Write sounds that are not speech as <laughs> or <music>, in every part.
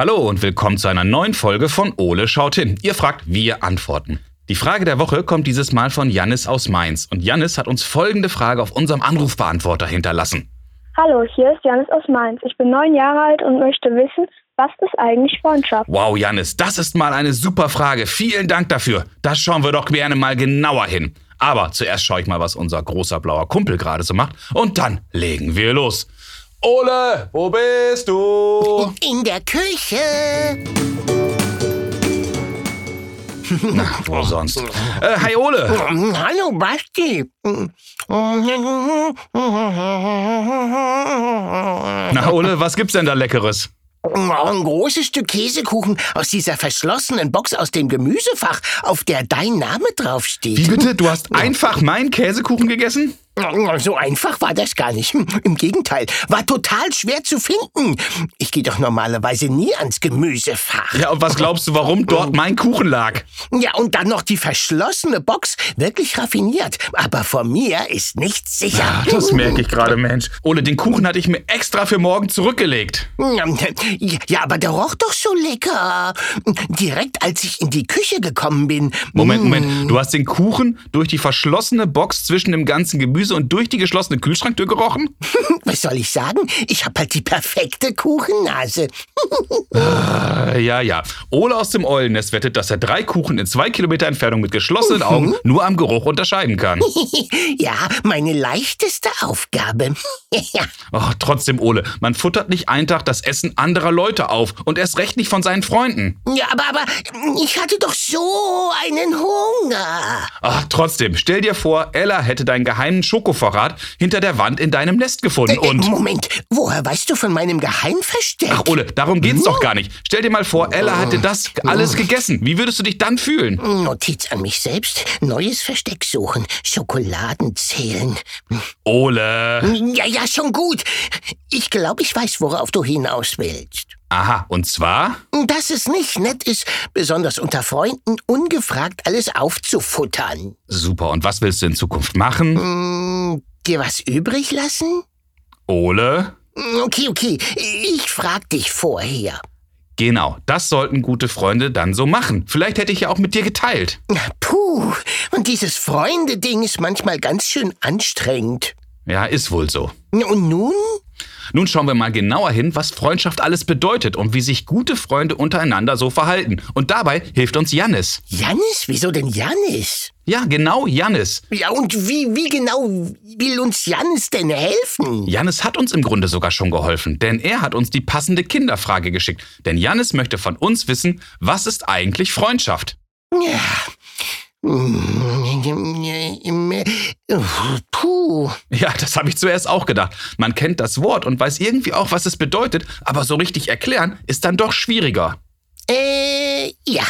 Hallo und willkommen zu einer neuen Folge von Ole schaut hin. Ihr fragt, wir antworten. Die Frage der Woche kommt dieses Mal von Jannis aus Mainz. Und Jannis hat uns folgende Frage auf unserem Anrufbeantworter hinterlassen. Hallo, hier ist Janis aus Mainz. Ich bin neun Jahre alt und möchte wissen, was ist eigentlich Freundschaft? Wow, Jannis, das ist mal eine super Frage. Vielen Dank dafür. Das schauen wir doch gerne mal genauer hin. Aber zuerst schaue ich mal, was unser großer blauer Kumpel gerade so macht. Und dann legen wir los. Ole, wo bist du? In der Küche. Na, wo sonst? Äh, hi Ole. Hallo, Basti. Na Ole, was gibt's denn da Leckeres? Ein großes Stück Käsekuchen aus dieser verschlossenen Box aus dem Gemüsefach, auf der dein Name draufsteht. Wie bitte? Du hast einfach meinen Käsekuchen gegessen? So einfach war das gar nicht. Hm, Im Gegenteil, war total schwer zu finden. Ich gehe doch normalerweise nie ans Gemüsefach. Ja, und was glaubst du, warum dort mein Kuchen lag? Ja, und dann noch die verschlossene Box. Wirklich raffiniert. Aber vor mir ist nichts sicher. Ah, Das merke ich gerade, Mensch. Ole, den Kuchen hatte ich mir extra für morgen zurückgelegt. Ja, aber der roch doch so lecker. Direkt als ich in die Küche gekommen bin. Moment, Moment. Du hast den Kuchen durch die verschlossene Box zwischen dem ganzen Gemüse und durch die geschlossene Kühlschranktür gerochen? <laughs> Was soll ich sagen? Ich hab halt die perfekte Kuchennase. <laughs> <laughs> Äh, ja, ja. Ole aus dem Eulennest wettet, dass er drei Kuchen in zwei Kilometer Entfernung mit geschlossenen Augen nur am Geruch unterscheiden kann. <laughs> Ja, meine leichteste Aufgabe. <laughs> Ja. Oh, trotzdem, Ole, man futtert nicht einen Tag das Essen anderer Leute auf und erst recht nicht von seinen Freunden. Ja, aber, aber ich hatte doch so einen Hunger. Ach, trotzdem, stell dir vor, Ella hätte deinen geheimen Schokovorrat hinter der Wand in deinem Nest gefunden Äh, und... Moment, woher weißt du von meinem Geheimversteck? Ach, Ole, darum geht's doch gar nicht. Stell dir mal vor, Ella hätte das alles gegessen. Wie würdest du dich dann fühlen? Notiz an mich selbst. Neues Versteck suchen. Schokoladen zählen. Ole. Ja, ja, schon gut. Ich glaube, ich weiß, worauf du hinaus willst. Aha, und zwar? Dass es nicht nett ist, besonders unter Freunden, ungefragt alles aufzufuttern. Super, und was willst du in Zukunft machen? Hm, dir was übrig lassen? Ole? Okay, okay. Ich frag dich vorher. Genau, das sollten gute Freunde dann so machen. Vielleicht hätte ich ja auch mit dir geteilt. Puh, und dieses Freunde-Ding ist manchmal ganz schön anstrengend. Ja, ist wohl so. Und nun? Nun schauen wir mal genauer hin, was Freundschaft alles bedeutet und wie sich gute Freunde untereinander so verhalten. Und dabei hilft uns Jannis. Jannis? Wieso denn Jannis? Ja, genau, Jannis. Ja, und wie, wie genau will uns Jannis denn helfen? Jannis hat uns im Grunde sogar schon geholfen, denn er hat uns die passende Kinderfrage geschickt. Denn Jannis möchte von uns wissen, was ist eigentlich Freundschaft? Ja. Puh. Ja, das habe ich zuerst auch gedacht. Man kennt das Wort und weiß irgendwie auch, was es bedeutet, aber so richtig erklären ist dann doch schwieriger. Äh, ja.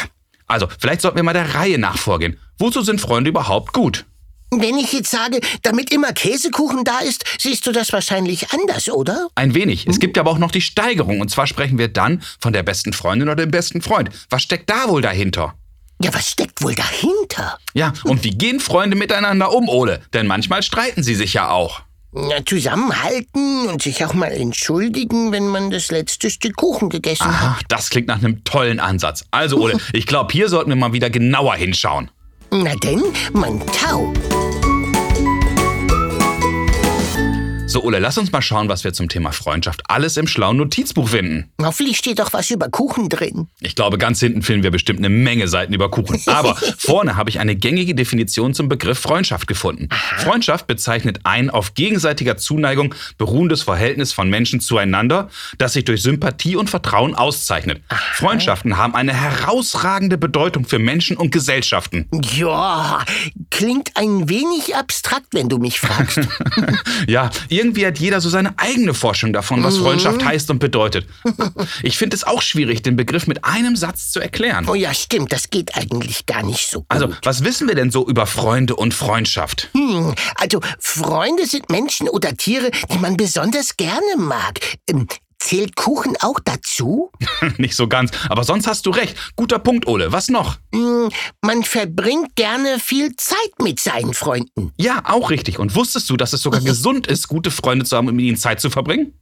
Also, vielleicht sollten wir mal der Reihe nach vorgehen. Wozu sind Freunde überhaupt gut? Wenn ich jetzt sage, damit immer Käsekuchen da ist, siehst du das wahrscheinlich anders, oder? Ein wenig. Es gibt aber auch noch die Steigerung. Und zwar sprechen wir dann von der besten Freundin oder dem besten Freund. Was steckt da wohl dahinter? Ja, was steckt wohl dahinter? Ja, und wie gehen Freunde miteinander um, Ole? Denn manchmal streiten sie sich ja auch. Na, zusammenhalten und sich auch mal entschuldigen, wenn man das letzte Stück Kuchen gegessen hat. Aha, das klingt nach einem tollen Ansatz. Also, Ole, <laughs> ich glaube, hier sollten wir mal wieder genauer hinschauen. Na denn, mein Tau. So, Ole, lass uns mal schauen, was wir zum Thema Freundschaft alles im schlauen Notizbuch finden. Hoffentlich steht doch was über Kuchen drin. Ich glaube, ganz hinten finden wir bestimmt eine Menge Seiten über Kuchen. <laughs> Aber vorne habe ich eine gängige Definition zum Begriff Freundschaft gefunden. Freundschaft bezeichnet ein auf gegenseitiger Zuneigung beruhendes Verhältnis von Menschen zueinander, das sich durch Sympathie und Vertrauen auszeichnet. Freundschaften haben eine herausragende Bedeutung für Menschen und Gesellschaften. Ja, klingt ein wenig abstrakt, wenn du mich fragst. <laughs> Ja, irgendwie hat jeder so seine eigene Forschung davon, was Freundschaft heißt und bedeutet. <laughs> Ich finde es auch schwierig, den Begriff mit einem Satz zu erklären. oh ja, stimmt, das geht eigentlich gar nicht so gut. Also, was wissen wir denn so über Freunde und Freundschaft? Hm, also, Freunde sind Menschen oder Tiere, die man besonders gerne mag. Ähm, zählt Kuchen auch dazu? <laughs> Nicht so ganz, aber sonst hast du recht. Guter Punkt, Ole. Was noch? Hm, man verbringt gerne viel Zeit mit seinen Freunden. Ja, auch richtig. Und wusstest du, dass es sogar <laughs> gesund ist, gute Freunde zu haben, um mit ihnen Zeit zu verbringen?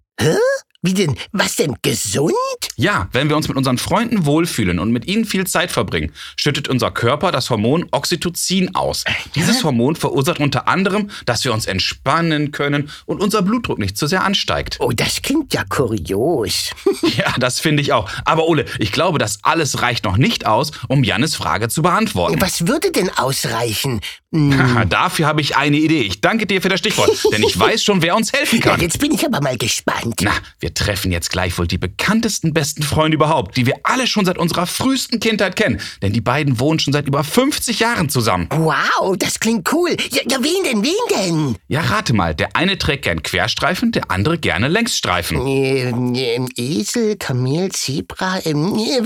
Wie denn? Was denn? Gesund? Ja, wenn wir uns mit unseren Freunden wohlfühlen und mit ihnen viel Zeit verbringen, schüttet unser Körper das Hormon Oxytocin aus. Dieses Hormon verursacht unter anderem, dass wir uns entspannen können und unser Blutdruck nicht zu sehr ansteigt. Oh, das klingt ja kurios. <laughs> Ja, das finde ich auch. Aber Ole, ich glaube, das alles reicht noch nicht aus, um Jannes Frage zu beantworten. Was würde denn ausreichen? Haha, Dafür habe ich eine Idee. Ich danke dir für das Stichwort, <laughs> denn ich weiß schon, wer uns helfen Ja, kann. jetzt bin ich aber mal gespannt. Na, wir treffen jetzt gleich wohl die bekanntesten besten Freunde überhaupt, die wir alle schon seit unserer frühesten Kindheit kennen. Denn die beiden wohnen schon seit über 50 Jahren zusammen. Wow, das klingt cool. Ja, ja wen denn, wen denn? Ja, rate mal, der eine trägt gern Querstreifen, der andere gerne Längsstreifen. Ähm, ähm, Esel, Kamel, Zebra, ähm, äh,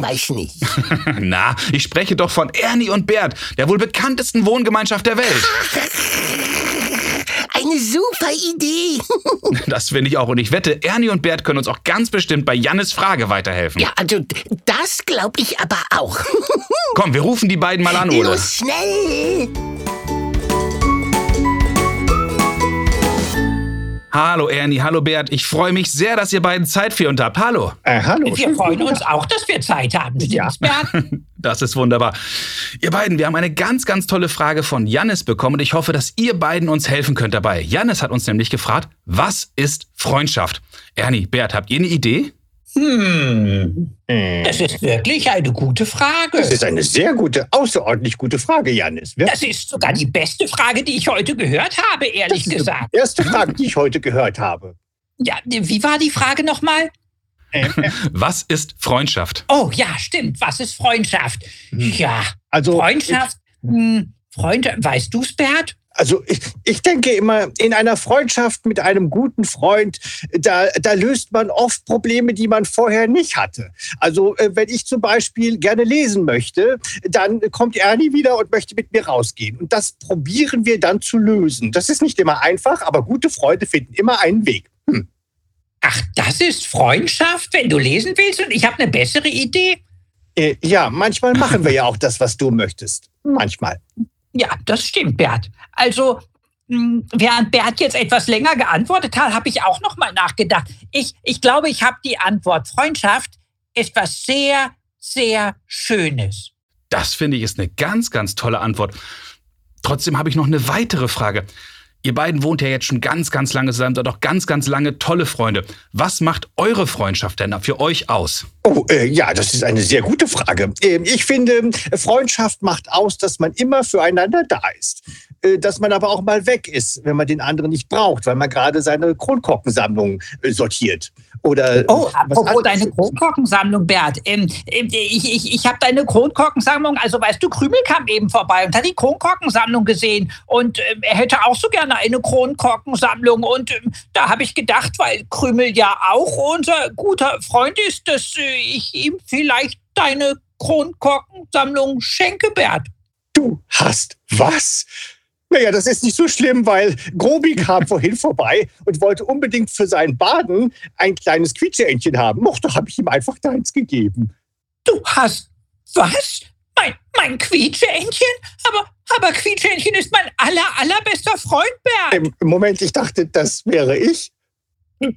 weiß nicht. <laughs> Na, ich spreche doch von Ernie und Bert, der wohl bekanntesten Wohngemeinschaft der Welt. <laughs> Eine super Idee. <laughs> Das finde ich auch. Und ich wette, Ernie und Bert können uns auch ganz bestimmt bei Jannes Frage weiterhelfen. ja, also das glaube ich aber auch. <laughs> Komm, wir rufen die beiden mal an, Ole. Los, schnell. Hallo Ernie, hallo Bert. Ich freue mich sehr, dass ihr beiden Zeit für uns habt. Hallo. Äh, hallo. Wir freuen uns auch, dass wir Zeit haben. Bert? <laughs> Das ist wunderbar. Ihr beiden, wir haben eine ganz, ganz tolle Frage von Jannis bekommen und ich hoffe, dass ihr beiden uns helfen könnt dabei. Jannis hat uns nämlich gefragt, was ist Freundschaft? Ernie, Bert, habt ihr eine Idee? Hm, das ist wirklich eine gute Frage. Das ist eine sehr gute, außerordentlich gute Frage, Janis. Das ist sogar die beste Frage, die ich heute gehört habe, ehrlich Das ist gesagt. die erste Frage, die ich heute gehört habe. Ja, wie war die Frage nochmal? Äh, äh, Was ist Freundschaft? Oh ja, stimmt. Was ist Freundschaft? Ja, also, Freundschaft. Hm, Freund, weißt du's, Bert? Also ich, ich denke immer, in einer Freundschaft mit einem guten Freund, da, da löst man oft Probleme, die man vorher nicht hatte. Also äh, wenn ich zum Beispiel gerne lesen möchte, dann kommt Ernie wieder und möchte mit mir rausgehen. Und das probieren wir dann zu lösen. Das ist nicht immer einfach, aber gute Freunde finden immer einen Weg. Hm. Ach, das ist Freundschaft, wenn du lesen willst und ich habe eine bessere Idee? Äh, ja, manchmal machen wir ja auch das, was du möchtest. Manchmal. Ja, das stimmt, Bert. Also, mh, während Bert jetzt etwas länger geantwortet hat, habe ich auch noch mal nachgedacht. Ich, ich glaube, ich habe die Antwort. Freundschaft ist was sehr, sehr Schönes. Das finde ich ist eine ganz, ganz tolle Antwort. Trotzdem habe ich noch eine weitere Frage. Ihr beiden wohnt ja jetzt schon ganz, ganz lange zusammen, seid auch ganz, ganz lange tolle Freunde. Was macht eure Freundschaft denn für euch aus? Oh, äh, ja, das ist eine sehr gute Frage. Ähm, ich finde, Freundschaft macht aus, dass man immer füreinander da ist. Äh, dass man aber auch mal weg ist, wenn man den anderen nicht braucht, weil man gerade seine Kronkorkensammlung äh, sortiert. Oder Oh, was apropos deine Kronkorkensammlung, Bert. Ähm, ähm, ich ich, ich habe deine Kronkorkensammlung, also weißt du, Krümel kam eben vorbei und hat die Kronkorkensammlung gesehen. Und ähm, er hätte auch so gerne eine Kronkorkensammlung. Und ähm, da habe ich gedacht, weil Krümel ja auch unser guter Freund ist, dass äh, ich ihm vielleicht deine Kronkorkensammlung schenke, Bert. Du hast was? Naja, das ist nicht so schlimm, weil Grobi kam <laughs> vorhin vorbei und wollte unbedingt für sein Baden ein kleines Quietscheentchen haben. Och, da habe ich ihm einfach deins gegeben. Du hast was? Mein, mein Quietscheentchen? Aber, aber Quietscheentchen ist mein aller, allerbester Freund, Bert. Im Moment, ich dachte, das wäre ich.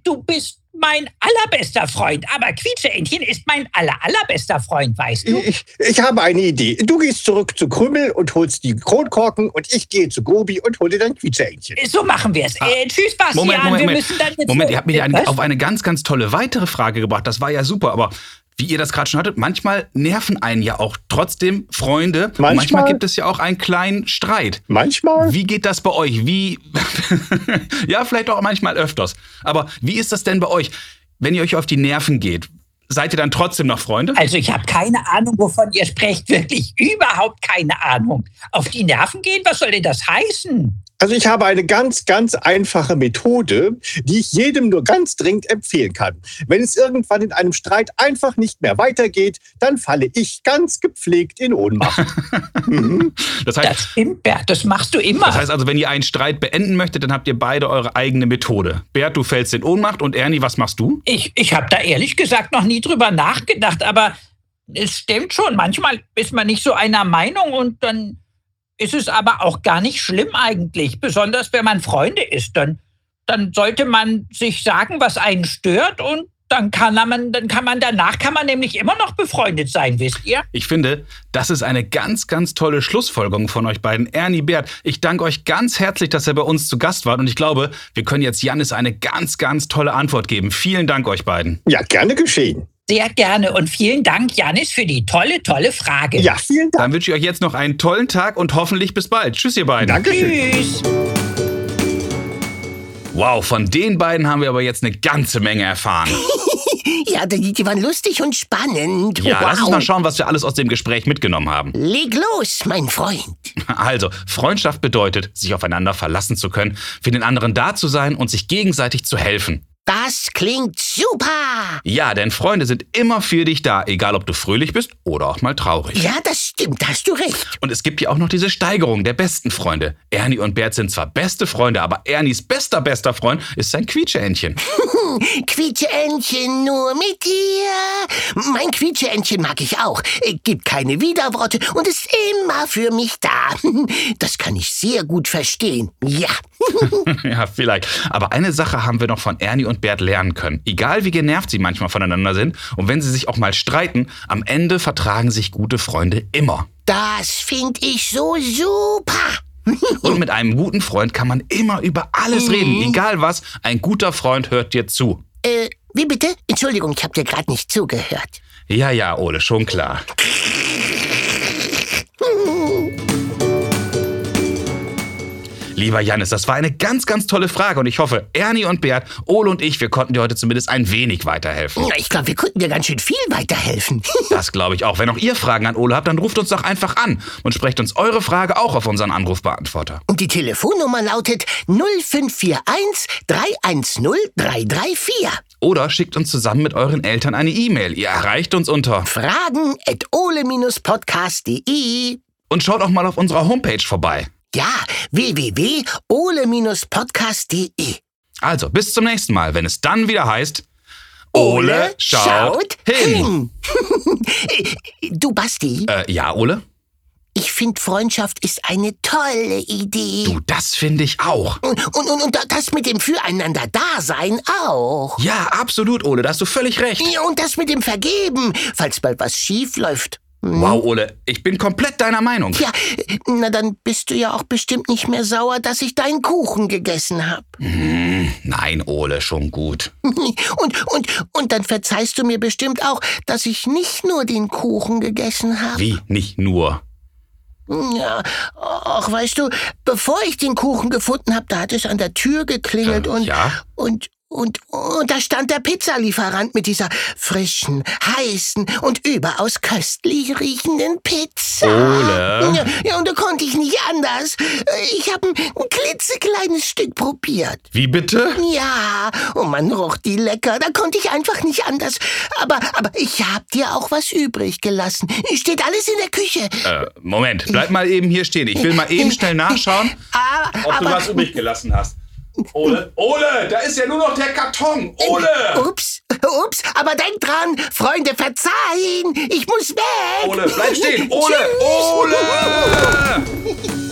Du bist mein allerbester Freund, aber Quietscheentchen ist mein aller, allerbester Freund, weißt du? Ich, ich habe eine Idee. Du gehst zurück zu Krümmel und holst die Kronkorken und ich gehe zu Gobi und hole dein Quietscheentchen. So machen wir es. Äh, tschüss, Bastian. Moment, Moment, wir Moment. müssen dann jetzt. Moment, ihr habt mich ein, Was? auf eine ganz, ganz tolle weitere Frage gebracht. Das war ja super, aber wie ihr das gerade schon hattet, manchmal nerven einen ja auch trotzdem Freunde. Und Manchmal- manchmal gibt es ja auch einen kleinen Streit. Manchmal. Wie geht das bei euch? Wie. <laughs> ja, vielleicht auch manchmal öfters. Aber wie ist das denn bei euch, wenn ihr euch auf die Nerven geht? Seid ihr dann trotzdem noch Freunde? Also ich habe keine Ahnung, wovon ihr sprecht. Wirklich überhaupt keine Ahnung. Auf die Nerven gehen? Was soll denn das heißen? Also ich habe eine ganz, ganz einfache Methode, die ich jedem nur ganz dringend empfehlen kann. Wenn es irgendwann in einem Streit einfach nicht mehr weitergeht, dann falle ich ganz gepflegt in Ohnmacht. <laughs> mhm. Das Das heißt, stimmt, Bert. Das machst du immer. das heißt also, wenn ihr einen Streit beenden möchtet, dann habt ihr beide eure eigene Methode. Bert, du fällst in Ohnmacht und Ernie, was machst du? Ich, ich habe da ehrlich gesagt noch nie drüber nachgedacht, aber es stimmt schon. Manchmal ist man nicht so einer Meinung und dann ist es aber auch gar nicht schlimm eigentlich. Besonders wenn man Freunde ist, dann dann sollte man sich sagen, was einen stört und dann kann man, dann kann man danach kann man nämlich immer noch befreundet sein, wisst ihr? Ich finde, das ist eine ganz, ganz tolle Schlussfolgerung von euch beiden. Ernie, Bert, ich danke euch ganz herzlich, dass ihr bei uns zu Gast wart und ich glaube, wir können jetzt Janis eine ganz, ganz tolle Antwort geben. Vielen Dank euch beiden. Ja, gerne geschehen. Sehr gerne und vielen Dank, Janis, für die tolle, tolle Frage. Ja, vielen Dank. Dann wünsche ich euch jetzt noch einen tollen Tag und hoffentlich bis bald. Tschüss, ihr beiden. Dankeschön. Tschüss. Wow, von den beiden haben wir aber jetzt eine ganze Menge erfahren. <laughs> Ja, die, die waren lustig und spannend. Ja, lass uns wow. mal schauen, was wir alles aus dem Gespräch mitgenommen haben. Leg los, mein Freund. <laughs> Also, Freundschaft bedeutet, sich aufeinander verlassen zu können, für den anderen da zu sein und sich gegenseitig zu helfen. Das klingt super. Ja, denn Freunde sind immer für dich da, egal ob du fröhlich bist oder auch mal traurig. Ja, das stimmt, da hast du recht. Und es gibt ja auch noch diese Steigerung der besten Freunde. Ernie und Bert sind zwar beste Freunde, aber Ernies bester, bester Freund ist sein Quietscheentchen. <laughs> Quietscheentchen nur mit dir. Mein Quietscheentchen mag ich auch. Gibt keine Widerworte und ist immer für mich da. <laughs> Das kann ich sehr gut verstehen. Ja. <laughs> ja, vielleicht. Aber eine Sache haben wir noch von Ernie und Bert lernen können. Egal wie genervt sie manchmal voneinander sind und wenn sie sich auch mal streiten, am Ende vertragen sich gute Freunde immer. Das finde ich so super. <laughs> Und mit einem guten Freund kann man immer über alles reden, egal was. Ein guter Freund hört dir zu. Äh, wie bitte? Entschuldigung, ich habe dir gerade nicht zugehört. Ja, ja, Ole, schon klar. <laughs> Lieber Janis, das war eine ganz, ganz tolle Frage und ich hoffe, Ernie und Bert, Ole und ich, wir konnten dir heute zumindest ein wenig weiterhelfen. Ja, Ich glaube, wir konnten dir ganz schön viel weiterhelfen. <laughs> Das glaube ich auch. Wenn auch ihr Fragen an Ole habt, dann ruft uns doch einfach an und sprecht uns eure Frage auch auf unseren Anrufbeantworter. Und die Telefonnummer lautet 0541 310 334. Oder schickt uns zusammen mit euren Eltern eine E-Mail. Ihr erreicht uns unter. Fragen at ole-podcast.de. Und schaut auch mal auf unserer Homepage vorbei. Ja, www.ole-podcast.de. Also, bis zum nächsten Mal, wenn es dann wieder heißt. Ole schaut hin. <laughs> du, Basti, Äh, ja, Ole? ich finde, Freundschaft ist eine tolle Idee. Du, das finde ich auch. Und, und, und, und das mit dem Füreinander-Dasein auch. Ja, absolut, Ole, da hast du völlig recht. Ja, und das mit dem Vergeben, falls bald was schief läuft. Wow, Ole, ich bin komplett deiner Meinung. Ja, na dann bist du ja auch bestimmt nicht mehr sauer, dass ich deinen Kuchen gegessen hab. Nein, Ole, schon gut. <laughs> Und, und, und dann verzeihst du mir bestimmt auch, dass ich nicht nur den Kuchen gegessen habe. Wie? Nicht nur. Ja, ach, weißt du, bevor ich den Kuchen gefunden habe, da hat es an der Tür geklingelt Äh, und, ja? und, und, und da stand der Pizzalieferant mit dieser frischen, heißen und überaus köstlich riechenden Pizza. Ole? Ja, und da konnte ich nicht anders. Ich habe ein, ein klitzekleines Stück probiert. Wie bitte? Ja, und man roch die lecker, da konnte ich einfach nicht anders. Aber, aber ich hab dir auch was übrig gelassen. Steht alles in der Küche. Äh, Moment, bleib mal eben hier stehen. Ich will mal eben schnell nachschauen, <laughs> Ah, ob du aber, was übrig gelassen hast. Ole? Ole, da ist ja nur noch der Karton. Ole! Ups, <laughs> ups, aber denk dran, Freunde verzeihen, ich muss weg. Ole, bleib stehen. <laughs> Ole! Ole! <laughs>